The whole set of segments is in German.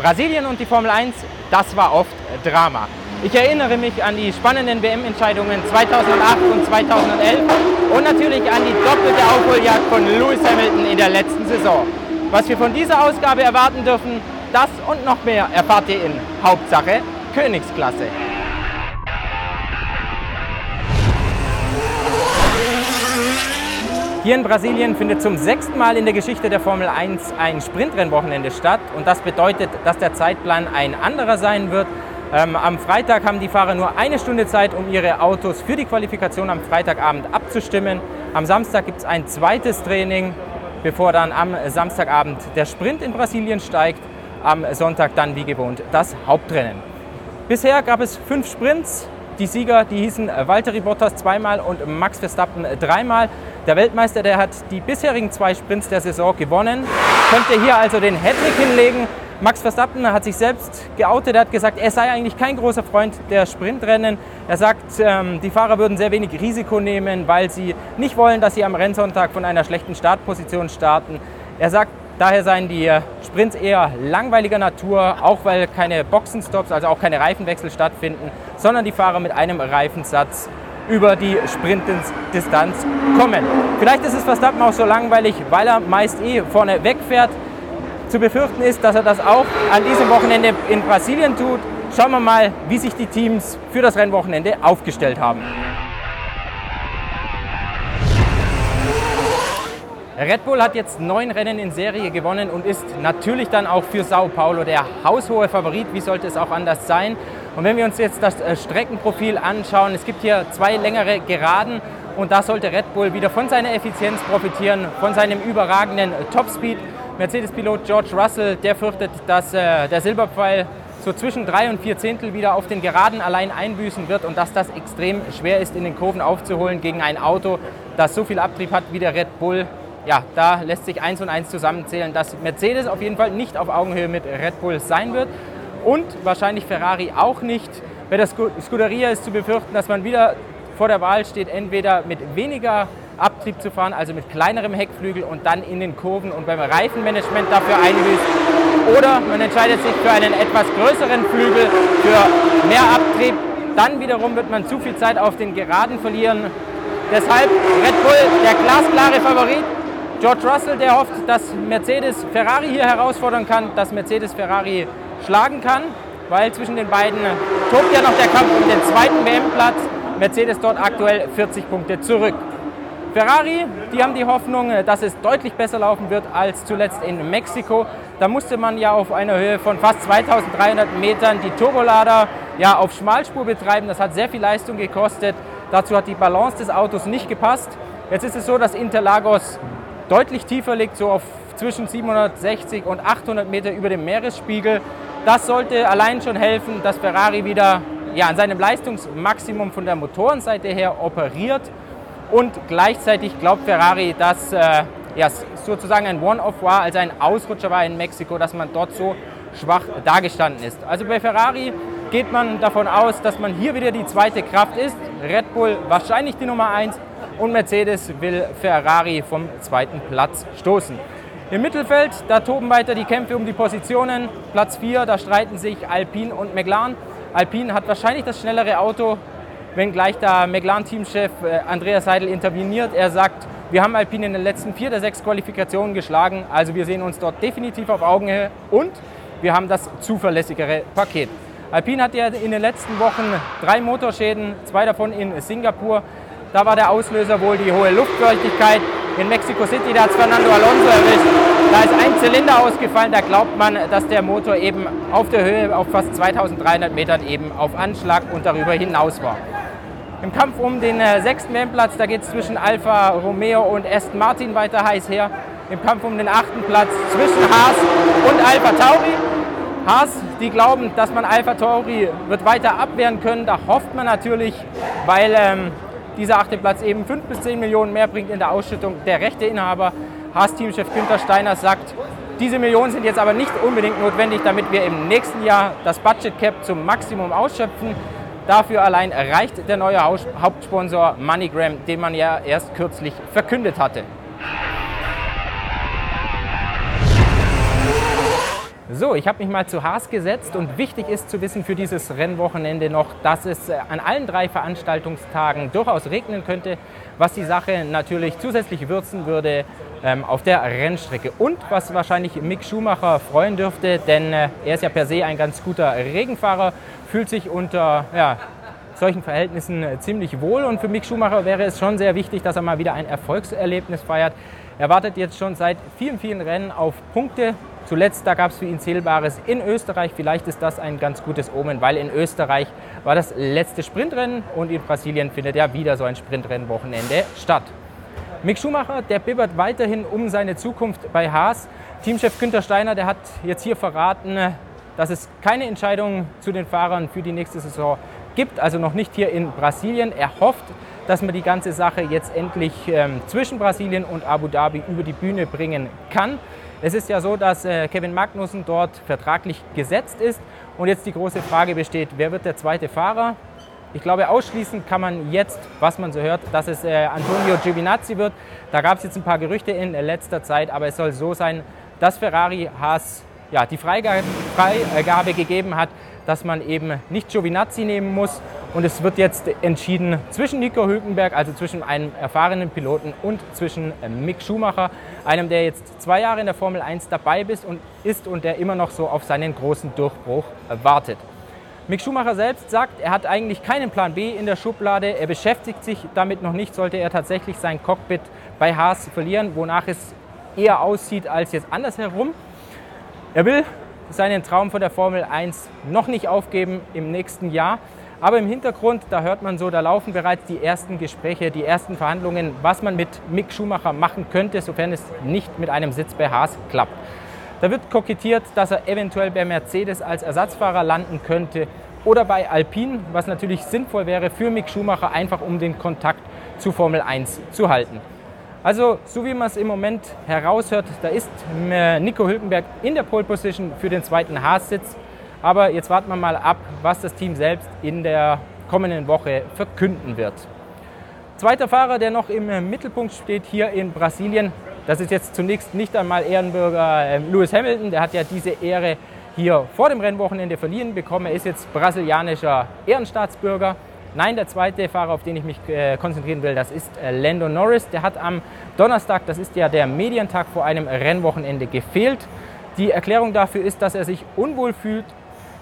Brasilien und die Formel 1, das war oft Drama. Ich erinnere mich an die spannenden WM-Entscheidungen 2008 und 2011 und natürlich an die doppelte Aufholjagd von Lewis Hamilton in der letzten Saison. Was wir von dieser Ausgabe erwarten dürfen, das und noch mehr erfahrt ihr in Hauptsache Königsklasse. Hier in Brasilien findet zum sechsten Mal in der Geschichte der Formel 1 ein Sprintrennwochenende statt und das bedeutet, dass der Zeitplan ein anderer sein wird. Ähm, am Freitag haben die Fahrer nur eine Stunde Zeit, um ihre Autos für die Qualifikation am Freitagabend abzustimmen. Am Samstag gibt es ein zweites Training, bevor dann am Samstagabend der Sprint in Brasilien steigt. Am Sonntag dann wie gewohnt das Hauptrennen. Bisher gab es fünf Sprints. Die Sieger, die hießen Valtteri Bottas zweimal und Max Verstappen dreimal. Der Weltmeister, der hat die bisherigen zwei Sprints der Saison gewonnen, könnte hier also den Hattrick hinlegen. Max Verstappen hat sich selbst geoutet, er hat gesagt, er sei eigentlich kein großer Freund der Sprintrennen. Er sagt, ähm, die Fahrer würden sehr wenig Risiko nehmen, weil sie nicht wollen, dass sie am Rennsonntag von einer schlechten Startposition starten. Er sagt, daher seien die äh, Sprints eher langweiliger Natur, auch weil keine Boxenstops, also auch keine Reifenwechsel stattfinden, sondern die Fahrer mit einem Reifensatz über die Sprintdistanz kommen. Vielleicht ist es Verstappen auch so langweilig, weil er meist eh vorne wegfährt. Zu befürchten ist, dass er das auch an diesem Wochenende in Brasilien tut. Schauen wir mal, wie sich die Teams für das Rennwochenende aufgestellt haben. Red Bull hat jetzt neun Rennen in Serie gewonnen und ist natürlich dann auch für Sao Paulo der haushohe Favorit. Wie sollte es auch anders sein? Und wenn wir uns jetzt das äh, Streckenprofil anschauen, es gibt hier zwei längere Geraden und da sollte Red Bull wieder von seiner Effizienz profitieren, von seinem überragenden Topspeed. Mercedes-Pilot George Russell, der fürchtet, dass äh, der Silberpfeil so zwischen drei und vier Zehntel wieder auf den Geraden allein einbüßen wird und dass das extrem schwer ist, in den Kurven aufzuholen gegen ein Auto, das so viel Abtrieb hat wie der Red Bull ja, da lässt sich eins und eins zusammenzählen, dass Mercedes auf jeden Fall nicht auf Augenhöhe mit Red Bull sein wird und wahrscheinlich Ferrari auch nicht. Bei der Scuderia ist zu befürchten, dass man wieder vor der Wahl steht, entweder mit weniger Abtrieb zu fahren, also mit kleinerem Heckflügel und dann in den Kurven und beim Reifenmanagement dafür einbüßt. Oder man entscheidet sich für einen etwas größeren Flügel, für mehr Abtrieb. Dann wiederum wird man zu viel Zeit auf den Geraden verlieren. Deshalb Red Bull der glasklare Favorit. George Russell, der hofft, dass Mercedes Ferrari hier herausfordern kann, dass Mercedes Ferrari schlagen kann, weil zwischen den beiden tobt ja noch der Kampf um den zweiten WM-Platz. Mercedes dort aktuell 40 Punkte zurück. Ferrari, die haben die Hoffnung, dass es deutlich besser laufen wird als zuletzt in Mexiko. Da musste man ja auf einer Höhe von fast 2300 Metern die Turbolader ja auf Schmalspur betreiben. Das hat sehr viel Leistung gekostet. Dazu hat die Balance des Autos nicht gepasst. Jetzt ist es so, dass Interlagos deutlich tiefer liegt, so auf zwischen 760 und 800 Meter über dem Meeresspiegel. Das sollte allein schon helfen, dass Ferrari wieder ja, an seinem Leistungsmaximum von der Motorenseite her operiert. Und gleichzeitig glaubt Ferrari, dass äh, ja, sozusagen ein One-Off war, also ein Ausrutscher war in Mexiko, dass man dort so schwach dargestanden ist. Also bei Ferrari geht man davon aus, dass man hier wieder die zweite Kraft ist. Red Bull wahrscheinlich die Nummer 1 und Mercedes will Ferrari vom zweiten Platz stoßen. Im Mittelfeld, da toben weiter die Kämpfe um die Positionen. Platz 4, da streiten sich Alpine und McLaren. Alpine hat wahrscheinlich das schnellere Auto, wenngleich der McLaren-Teamchef äh, Andreas Seidel interveniert. Er sagt, wir haben Alpine in den letzten vier der sechs Qualifikationen geschlagen, also wir sehen uns dort definitiv auf Augenhöhe und wir haben das zuverlässigere Paket. Alpine hat ja in den letzten Wochen drei Motorschäden, zwei davon in Singapur. Da war der Auslöser wohl die hohe Luftfeuchtigkeit. In Mexico City, da hat Fernando Alonso erwischt. Da ist ein Zylinder ausgefallen. Da glaubt man, dass der Motor eben auf der Höhe auf fast 2300 Metern eben auf Anschlag und darüber hinaus war. Im Kampf um den äh, sechsten WM-Platz, da geht es zwischen Alfa Romeo und Aston Martin weiter heiß her. Im Kampf um den achten Platz zwischen Haas und Alfa Tauri. Haas, die glauben, dass man Alfa Tauri wird weiter abwehren können. Da hofft man natürlich, weil ähm, dieser achte Platz eben 5 bis 10 Millionen mehr bringt in der Ausschüttung. Der Rechteinhaber, Haas-Teamchef Günther Steiner, sagt, diese Millionen sind jetzt aber nicht unbedingt notwendig, damit wir im nächsten Jahr das Budget Cap zum Maximum ausschöpfen. Dafür allein reicht der neue Hauptsponsor MoneyGram, den man ja erst kürzlich verkündet hatte. So, ich habe mich mal zu Haas gesetzt und wichtig ist zu wissen für dieses Rennwochenende noch, dass es äh, an allen drei Veranstaltungstagen durchaus regnen könnte, was die Sache natürlich zusätzlich würzen würde ähm, auf der Rennstrecke. Und was wahrscheinlich Mick Schumacher freuen dürfte, denn äh, er ist ja per se ein ganz guter Regenfahrer, fühlt sich unter ja, solchen Verhältnissen äh, ziemlich wohl und für Mick Schumacher wäre es schon sehr wichtig, dass er mal wieder ein Erfolgserlebnis feiert. Er wartet jetzt schon seit vielen, vielen Rennen auf Punkte Zuletzt, da gab es für ihn Zählbares in Österreich. Vielleicht ist das ein ganz gutes Omen, weil in Österreich war das letzte Sprintrennen und in Brasilien findet ja wieder so ein Sprintrennenwochenende statt. Mick Schumacher, der bibbert weiterhin um seine Zukunft bei Haas. Teamchef Günther Steiner, der hat jetzt hier verraten, dass es keine Entscheidung zu den Fahrern für die nächste Saison gibt, also noch nicht hier in Brasilien. Er hofft, dass man die ganze Sache jetzt endlich ähm, zwischen Brasilien und Abu Dhabi über die Bühne bringen kann. Es ist ja so, dass äh, Kevin Magnussen dort vertraglich gesetzt ist und jetzt die große Frage besteht, wer wird der zweite Fahrer? Ich glaube, ausschließen kann man jetzt, was man so hört, dass es äh, Antonio Giovinazzi wird. Da gab es jetzt ein paar Gerüchte in letzter Zeit, aber es soll so sein, dass Ferrari Haas ja, die Freigabe, Freigabe gegeben hat, dass man eben nicht Giovinazzi nehmen muss. Und es wird jetzt entschieden zwischen Nico Hülkenberg, also zwischen einem erfahrenen Piloten und zwischen äh, Mick Schumacher, einem, der jetzt zwei Jahre in der Formel 1 dabei ist und, ist und der immer noch so auf seinen großen Durchbruch wartet. Mick Schumacher selbst sagt, er hat eigentlich keinen Plan B in der Schublade. Er beschäftigt sich damit noch nicht, sollte er tatsächlich sein Cockpit bei Haas verlieren, wonach es eher aussieht als jetzt andersherum. Er will seinen Traum von der Formel 1 noch nicht aufgeben im nächsten Jahr. Aber im Hintergrund, da hört man so, da laufen bereits die ersten Gespräche, die ersten Verhandlungen, was man mit Mick Schumacher machen könnte, sofern es nicht mit einem Sitz bei Haas klappt. Da wird kokettiert, dass er eventuell bei Mercedes als Ersatzfahrer landen könnte oder bei Alpine, was natürlich sinnvoll wäre für Mick Schumacher, einfach um den Kontakt zu Formel 1 zu halten. Also, so wie man es im Moment heraushört, da ist äh, Nico Hülkenberg in der Pole Position für den zweiten Haas-Sitz. Aber jetzt warten wir mal ab, was das Team selbst in der kommenden Woche verkünden wird. Zweiter Fahrer, der noch im Mittelpunkt steht hier in Brasilien, das ist jetzt zunächst nicht einmal Ehrenbürger äh, Lewis Hamilton. Der hat ja diese Ehre hier vor dem Rennwochenende verliehen bekommen. Er ist jetzt brasilianischer Ehrenstaatsbürger. Nein, der zweite Fahrer, auf den ich mich äh, konzentrieren will, das ist äh, Lando Norris. Der hat am Donnerstag, das ist ja der Medientag vor einem Rennwochenende, gefehlt. Die Erklärung dafür ist, dass er sich unwohl fühlt.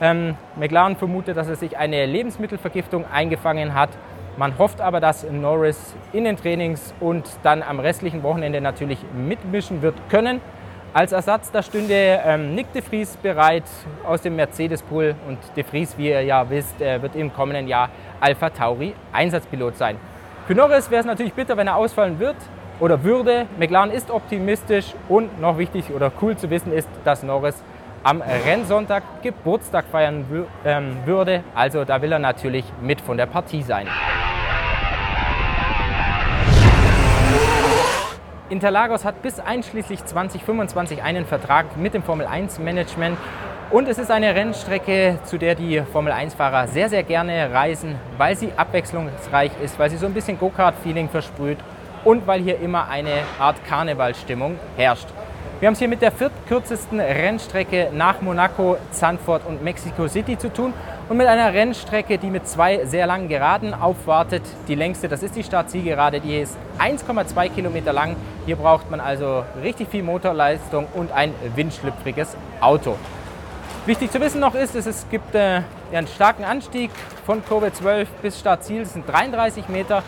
Ähm, McLaren vermutet, dass er sich eine Lebensmittelvergiftung eingefangen hat. Man hofft aber, dass Norris in den Trainings und dann am restlichen Wochenende natürlich mitmischen wird können. Als Ersatz, da stünde ähm, Nick de Vries bereit aus dem Mercedes-Pool und de Vries, wie ihr ja wisst, äh, wird im kommenden Jahr Alpha Tauri Einsatzpilot sein. Für Norris wäre es natürlich bitter, wenn er ausfallen wird oder würde. McLaren ist optimistisch und noch wichtig oder cool zu wissen ist, dass Norris am Rennsonntag Geburtstag feiern ähm, würde. Also da will er natürlich mit von der Partie sein. Interlagos hat bis einschließlich 2025 einen Vertrag mit dem Formel 1 Management und es ist eine Rennstrecke, zu der die Formel 1-Fahrer sehr, sehr gerne reisen, weil sie abwechslungsreich ist, weil sie so ein bisschen Go-Kart-Feeling versprüht und weil hier immer eine Art Karnevalstimmung herrscht. Wir haben es hier mit der viertkürzesten Rennstrecke nach Monaco, Zandvoort und Mexico City zu tun und mit einer Rennstrecke, die mit zwei sehr langen Geraden aufwartet. Die längste, das ist die Startzielgerade, die ist 1,2 Kilometer lang. Hier braucht man also richtig viel Motorleistung und ein windschlüpfriges Auto. Wichtig zu wissen noch ist, es gibt äh, einen starken Anstieg von Kurve 12 bis Startziel, das sind 33 Meter.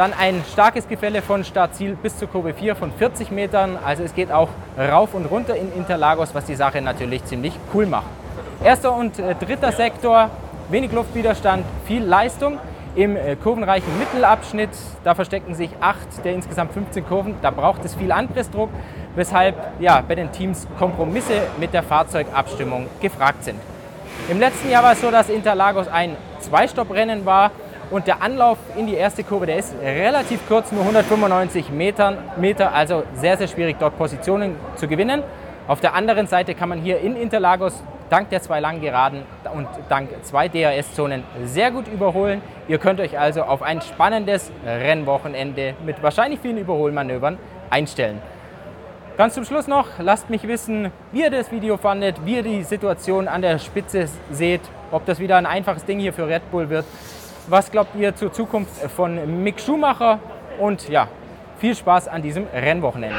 Dann ein starkes Gefälle von Startziel bis zur Kurve 4 von 40 Metern. Also es geht auch rauf und runter in Interlagos, was die Sache natürlich ziemlich cool macht. Erster und äh, dritter Sektor, wenig Luftwiderstand, viel Leistung. Im äh, kurvenreichen Mittelabschnitt, da verstecken sich acht der insgesamt 15 Kurven. Da braucht es viel Anpressdruck, weshalb ja, bei den Teams Kompromisse mit der Fahrzeugabstimmung gefragt sind. Im letzten Jahr war es so, dass Interlagos ein Zweistopp-Rennen war und der Anlauf in die erste Kurve, der ist relativ kurz, nur 195 Metern, Meter, also sehr, sehr schwierig, dort Positionen zu gewinnen. Auf der anderen Seite kann man hier in Interlagos dank der zwei langen Geraden und dank zwei DRS-Zonen sehr gut überholen. Ihr könnt euch also auf ein spannendes Rennwochenende mit wahrscheinlich vielen Überholmanövern einstellen. Ganz zum Schluss noch, lasst mich wissen, wie ihr das Video fandet, wie ihr die Situation an der Spitze seht, ob das wieder ein einfaches Ding hier für Red Bull wird was glaubt ihr zur Zukunft von Mick Schumacher? Und ja, viel Spaß an diesem Rennwochenende.